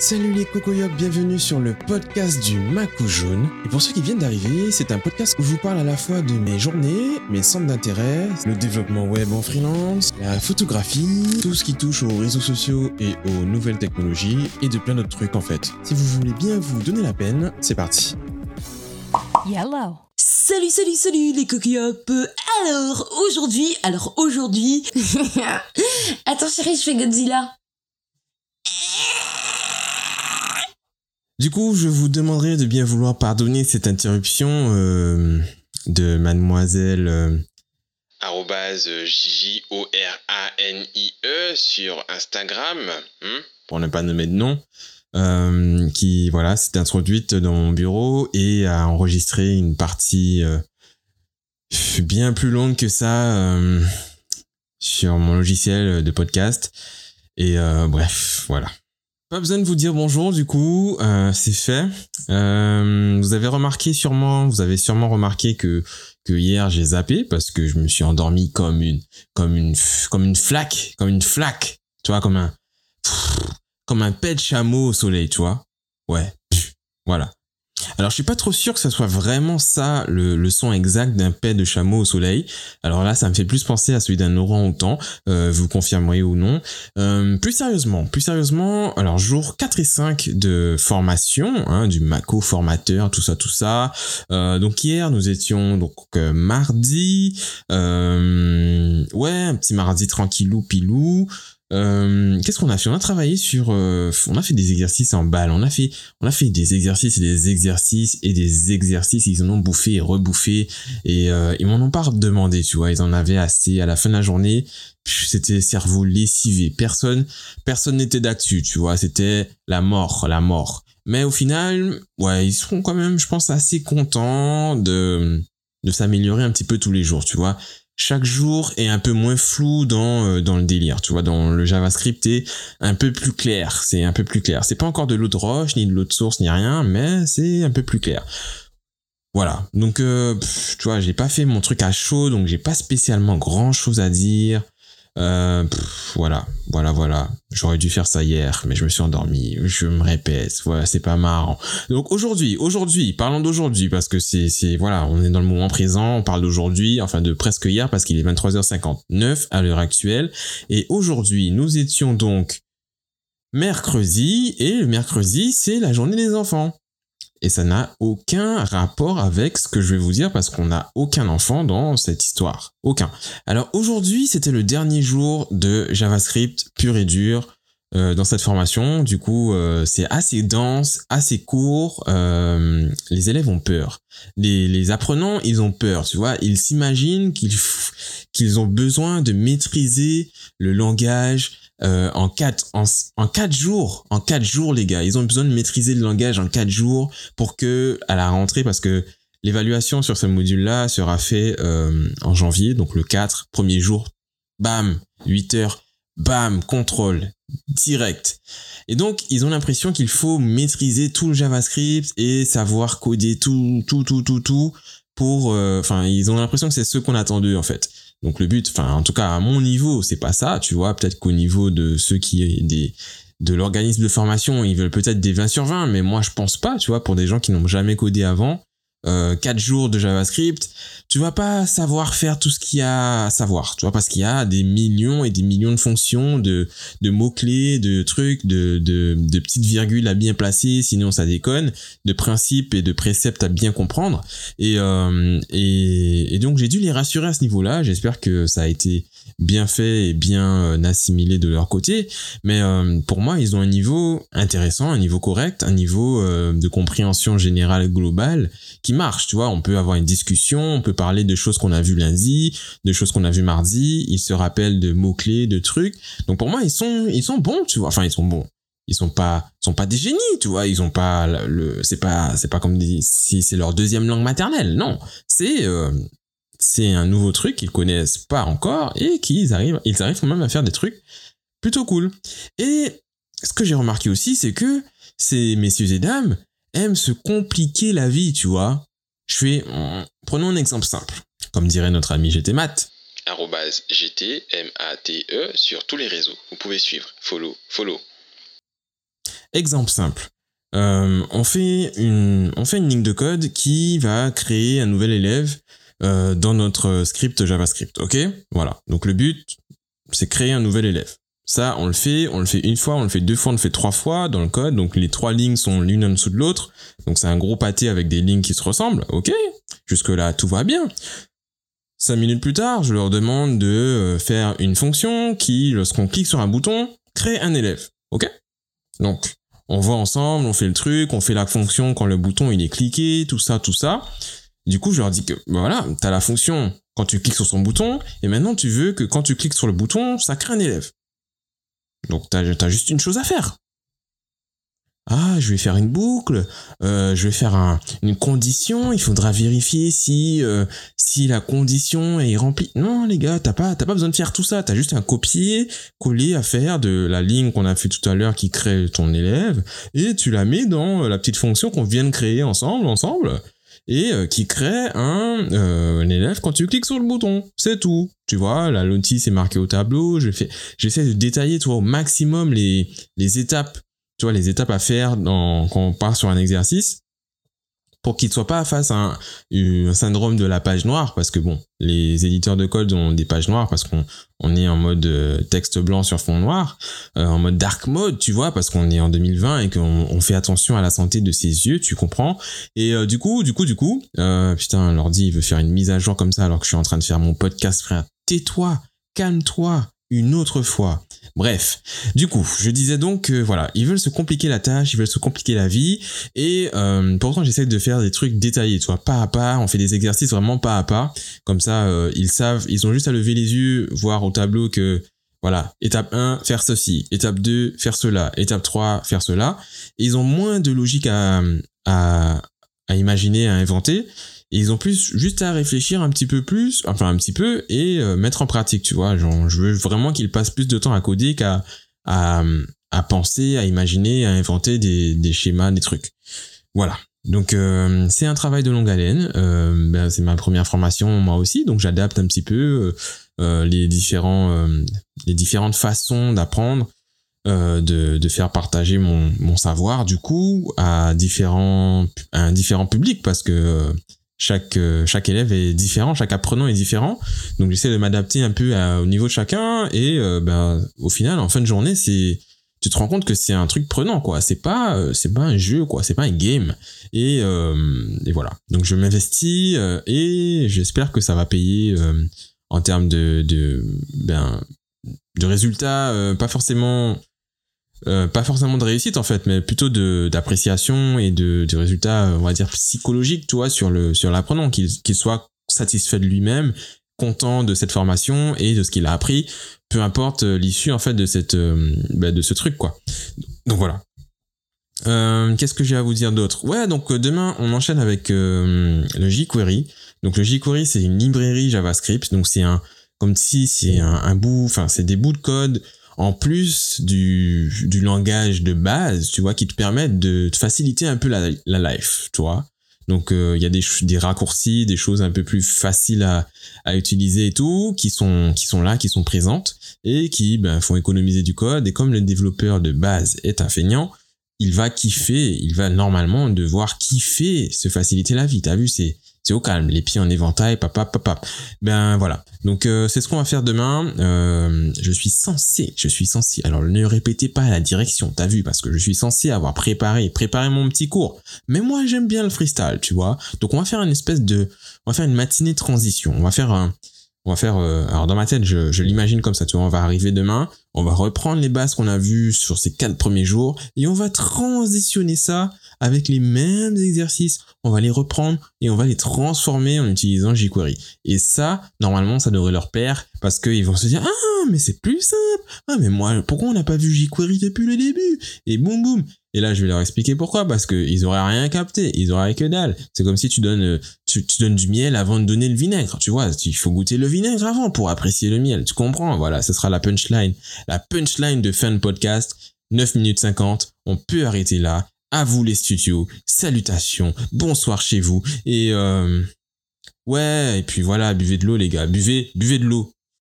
Salut les cocoyocs, bienvenue sur le podcast du Macou Jaune. Et pour ceux qui viennent d'arriver, c'est un podcast où je vous parle à la fois de mes journées, mes centres d'intérêt, le développement web en freelance, la photographie, tout ce qui touche aux réseaux sociaux et aux nouvelles technologies et de plein d'autres trucs en fait. Si vous voulez bien vous donner la peine, c'est parti. Yellow. Salut, salut, salut les coquillots Alors, aujourd'hui, alors aujourd'hui... Attends chérie, je fais Godzilla. Du coup, je vous demanderai de bien vouloir pardonner cette interruption euh, de mademoiselle... euh, arrobase J-O-R-A-N-I-E sur Instagram. hmm pour ne pas nommer de nom, euh, qui voilà s'est introduite dans mon bureau et a enregistré une partie euh, bien plus longue que ça euh, sur mon logiciel de podcast. Et euh, bref, voilà. Pas besoin de vous dire bonjour du coup, euh, c'est fait. Euh, vous avez remarqué sûrement, vous avez sûrement remarqué que que hier j'ai zappé parce que je me suis endormi comme une comme une comme une flaque, comme une flaque, tu vois, comme un comme un pet chameau au soleil, tu vois. Ouais, voilà. Alors je suis pas trop sûr que ça soit vraiment ça le, le son exact d'un pet de chameau au soleil. Alors là, ça me fait plus penser à celui d'un orang-outan. Euh, vous confirmerez ou non. Euh, plus sérieusement, plus sérieusement, alors jour 4 et 5 de formation, hein, du Mako formateur, tout ça, tout ça. Euh, donc hier, nous étions donc euh, mardi. Euh, ouais, un petit mardi tranquillou pilou. Euh, qu'est-ce qu'on a fait? On a travaillé sur, euh, on a fait des exercices en balle. On a fait, on a fait des exercices et des exercices et des exercices. Ils en ont bouffé et rebouffé et euh, ils m'en ont pas demandé. Tu vois, ils en avaient assez. À la fin de la journée, c'était cerveau lessivé. Personne, personne n'était d'actu. Tu vois, c'était la mort, la mort. Mais au final, ouais, ils seront quand même, je pense, assez contents de de s'améliorer un petit peu tous les jours. Tu vois chaque jour est un peu moins flou dans euh, dans le délire, tu vois, dans le JavaScript est un peu plus clair, c'est un peu plus clair. C'est pas encore de l'eau de roche ni de l'eau de source ni rien, mais c'est un peu plus clair. Voilà. Donc euh, tu vois, j'ai pas fait mon truc à chaud, donc j'ai pas spécialement grand chose à dire. Euh, voilà, voilà, voilà. J'aurais dû faire ça hier, mais je me suis endormi. Je me répète, voilà, c'est pas marrant. Donc aujourd'hui, aujourd'hui, parlons d'aujourd'hui parce que c'est, c'est, voilà, on est dans le moment présent. On parle d'aujourd'hui, enfin de presque hier parce qu'il est 23h59 à l'heure actuelle. Et aujourd'hui, nous étions donc mercredi et le mercredi, c'est la journée des enfants. Et ça n'a aucun rapport avec ce que je vais vous dire parce qu'on n'a aucun enfant dans cette histoire. Aucun. Alors aujourd'hui, c'était le dernier jour de JavaScript pur et dur euh, dans cette formation. Du coup, euh, c'est assez dense, assez court. Euh, les élèves ont peur. Les, apprenants, ils ont peur. Tu vois, ils s'imaginent qu'ils ont besoin de maîtriser le langage en quatre jours. En quatre jours, les gars, ils ont besoin de maîtriser le langage en quatre jours pour que à la rentrée, parce que l'évaluation sur ce module-là sera fait euh, en janvier, donc le 4, premier jour, bam, 8 heures, bam, contrôle, direct. Et donc, ils ont l'impression qu'il faut maîtriser tout le JavaScript et savoir coder tout, tout, tout, tout, tout pour, euh, enfin, ils ont l'impression que c'est ce qu'on attend d'eux, en fait. Donc le but, enfin, en tout cas, à mon niveau, c'est pas ça, tu vois. Peut-être qu'au niveau de ceux qui, des, de l'organisme de formation, ils veulent peut-être des 20 sur 20, mais moi, je pense pas, tu vois, pour des gens qui n'ont jamais codé avant. Euh, 4 jours de JavaScript, tu vas pas savoir faire tout ce qu'il y a à savoir, tu vois, parce qu'il y a des millions et des millions de fonctions, de, de mots-clés, de trucs, de, de, de petites virgules à bien placer, sinon ça déconne, de principes et de préceptes à bien comprendre. Et, euh, et, et donc j'ai dû les rassurer à ce niveau-là, j'espère que ça a été bien fait et bien euh, assimilé de leur côté, mais euh, pour moi ils ont un niveau intéressant, un niveau correct, un niveau euh, de compréhension générale globale marche, tu vois, on peut avoir une discussion, on peut parler de choses qu'on a vues lundi, de choses qu'on a vues mardi, ils se rappellent de mots-clés, de trucs. Donc pour moi, ils sont ils sont bons, tu vois. Enfin, ils sont bons. Ils sont pas sont pas des génies, tu vois, ils ont pas le c'est pas c'est pas comme si c'est leur deuxième langue maternelle. Non, c'est euh, c'est un nouveau truc qu'ils connaissent pas encore et qu'ils arrivent ils arrivent quand même à faire des trucs plutôt cool. Et ce que j'ai remarqué aussi, c'est que ces messieurs et dames aiment se compliquer la vie, tu vois. Je fais, prenons un exemple simple. Comme dirait notre ami GT Math. arrobase GT, M-A-T-E, sur tous les réseaux. Vous pouvez suivre. Follow, follow. Exemple simple. Euh, on, fait une, on fait une ligne de code qui va créer un nouvel élève euh, dans notre script JavaScript. Ok? Voilà. Donc le but, c'est créer un nouvel élève. Ça, on le fait, on le fait une fois, on le fait deux fois, on le fait trois fois dans le code. Donc les trois lignes sont l'une en dessous de l'autre. Donc c'est un gros pâté avec des lignes qui se ressemblent. Ok Jusque-là, tout va bien. Cinq minutes plus tard, je leur demande de euh, faire une fonction qui, lorsqu'on clique sur un bouton, crée un élève. Ok? Donc, on va ensemble, on fait le truc, on fait la fonction quand le bouton il est cliqué, tout ça, tout ça. Du coup, je leur dis que bah voilà, t'as la fonction quand tu cliques sur son bouton, et maintenant tu veux que quand tu cliques sur le bouton, ça crée un élève. Donc t'as as juste une chose à faire. Ah, je vais faire une boucle, euh, je vais faire un, une condition, il faudra vérifier si euh, si la condition est remplie. Non les gars, t'as pas pas besoin de faire tout ça, t'as juste un copier coller à faire de la ligne qu'on a fait tout à l'heure qui crée ton élève. Et tu la mets dans la petite fonction qu'on vient de créer ensemble ensemble et euh, qui crée un, euh, un élève quand tu cliques sur le bouton. C'est tout. Tu vois, la notice est marquée au tableau. J'essaie de détailler, toi, au maximum les, étapes, tu vois, les étapes à faire quand on part sur un exercice pour qu'il ne soit pas face à un, un, syndrome de la page noire, parce que bon, les éditeurs de code ont des pages noires parce qu'on on est en mode euh, texte blanc sur fond noir, euh, en mode dark mode, tu vois, parce qu'on est en 2020 et qu'on on fait attention à la santé de ses yeux, tu comprends. Et euh, du coup, du coup, du coup, euh, putain, l'ordi il veut faire une mise à jour comme ça alors que je suis en train de faire mon podcast, frère. Tais-toi, calme-toi, une autre fois. Bref, du coup, je disais donc que voilà, ils veulent se compliquer la tâche, ils veulent se compliquer la vie, et euh, pourtant j'essaie de faire des trucs détaillés, tu vois, pas à pas, on fait des exercices vraiment pas à pas, comme ça euh, ils savent, ils ont juste à lever les yeux, voir au tableau que voilà, étape 1, faire ceci, étape 2, faire cela, étape 3, faire cela, et ils ont moins de logique à, à, à imaginer, à inventer, et ils ont plus juste à réfléchir un petit peu plus, enfin un petit peu, et euh, mettre en pratique, tu vois. Genre, je veux vraiment qu'ils passent plus de temps à coder qu'à à, à penser, à imaginer, à inventer des, des schémas, des trucs. Voilà. Donc euh, c'est un travail de longue haleine. Euh, ben, c'est ma première formation moi aussi, donc j'adapte un petit peu euh, les différents les différentes façons d'apprendre. de, de faire partager mon, mon savoir du coup à différents à un différent public parce que chaque chaque élève est différent, chaque apprenant est différent. Donc j'essaie de m'adapter un peu au niveau de chacun et euh, ben au final en fin de journée c'est tu te rends compte que c'est un truc prenant quoi. C'est pas c'est pas un jeu quoi, c'est pas un game. Et euh, et voilà. Donc je m'investis euh, et j'espère que ça va payer en termes de de ben de résultats pas forcément euh, pas forcément de réussite en fait, mais plutôt de d'appréciation et de, de résultats, on va dire psychologiques, tu vois, sur le sur l'apprenant, qu'il qu'il soit satisfait de lui-même, content de cette formation et de ce qu'il a appris, peu importe l'issue en fait de cette euh, bah, de ce truc quoi. Donc voilà. Euh, Qu'est-ce que j'ai à vous dire d'autre? Ouais, donc demain on enchaîne avec euh, le jQuery. Donc le jQuery c'est une librairie JavaScript, donc c'est un comme si c'est un bout, enfin c'est des bouts de code en plus du, langage de base, tu vois, qui te permettent de te faciliter un peu la, life, tu vois. Donc il y a des, raccourcis, des choses un peu plus faciles à, utiliser et tout, qui sont, qui sont là, qui sont présentes, et qui ben, font économiser du code. Et comme le développeur de base est un feignant, il va kiffer, il va normalement devoir kiffer, se faciliter la vie. T'as vu, c'est c'est au calme, les pieds en éventail, papa, papa. Ben voilà. Donc euh, c'est ce qu'on va faire demain. Euh, je suis censé, je suis censé. Alors ne répétez pas la direction, t'as vu, parce que je suis censé avoir préparé, préparé mon petit cours. Mais moi j'aime bien le freestyle, tu vois. Donc on va faire une espèce de, on va faire une matinée de transition. On va faire un, on va faire, euh, alors dans ma tête, je, je l'imagine comme ça, tu vois, on va arriver demain, on va reprendre les bases qu'on a vues sur ces quatre premiers jours, et on va transitionner ça avec les mêmes exercices, on va les reprendre et on va les transformer en utilisant jQuery. Et ça, normalement, ça devrait leur plaire parce qu'ils vont se dire ah mais c'est plus simple. Ah mais moi, pourquoi on n'a pas vu jQuery depuis le début? Et boum boum. Et là, je vais leur expliquer pourquoi, parce qu'ils auraient rien capté, ils auraient que dalle. C'est comme si tu donnes, tu, tu, donnes du miel avant de donner le vinaigre, tu vois. Il faut goûter le vinaigre avant pour apprécier le miel, tu comprends? Voilà, ce sera la punchline. La punchline de fin de podcast, 9 minutes 50, on peut arrêter là à vous les studios, salutations, bonsoir chez vous, et euh, ouais, et puis voilà, buvez de l'eau les gars, buvez, buvez de l'eau,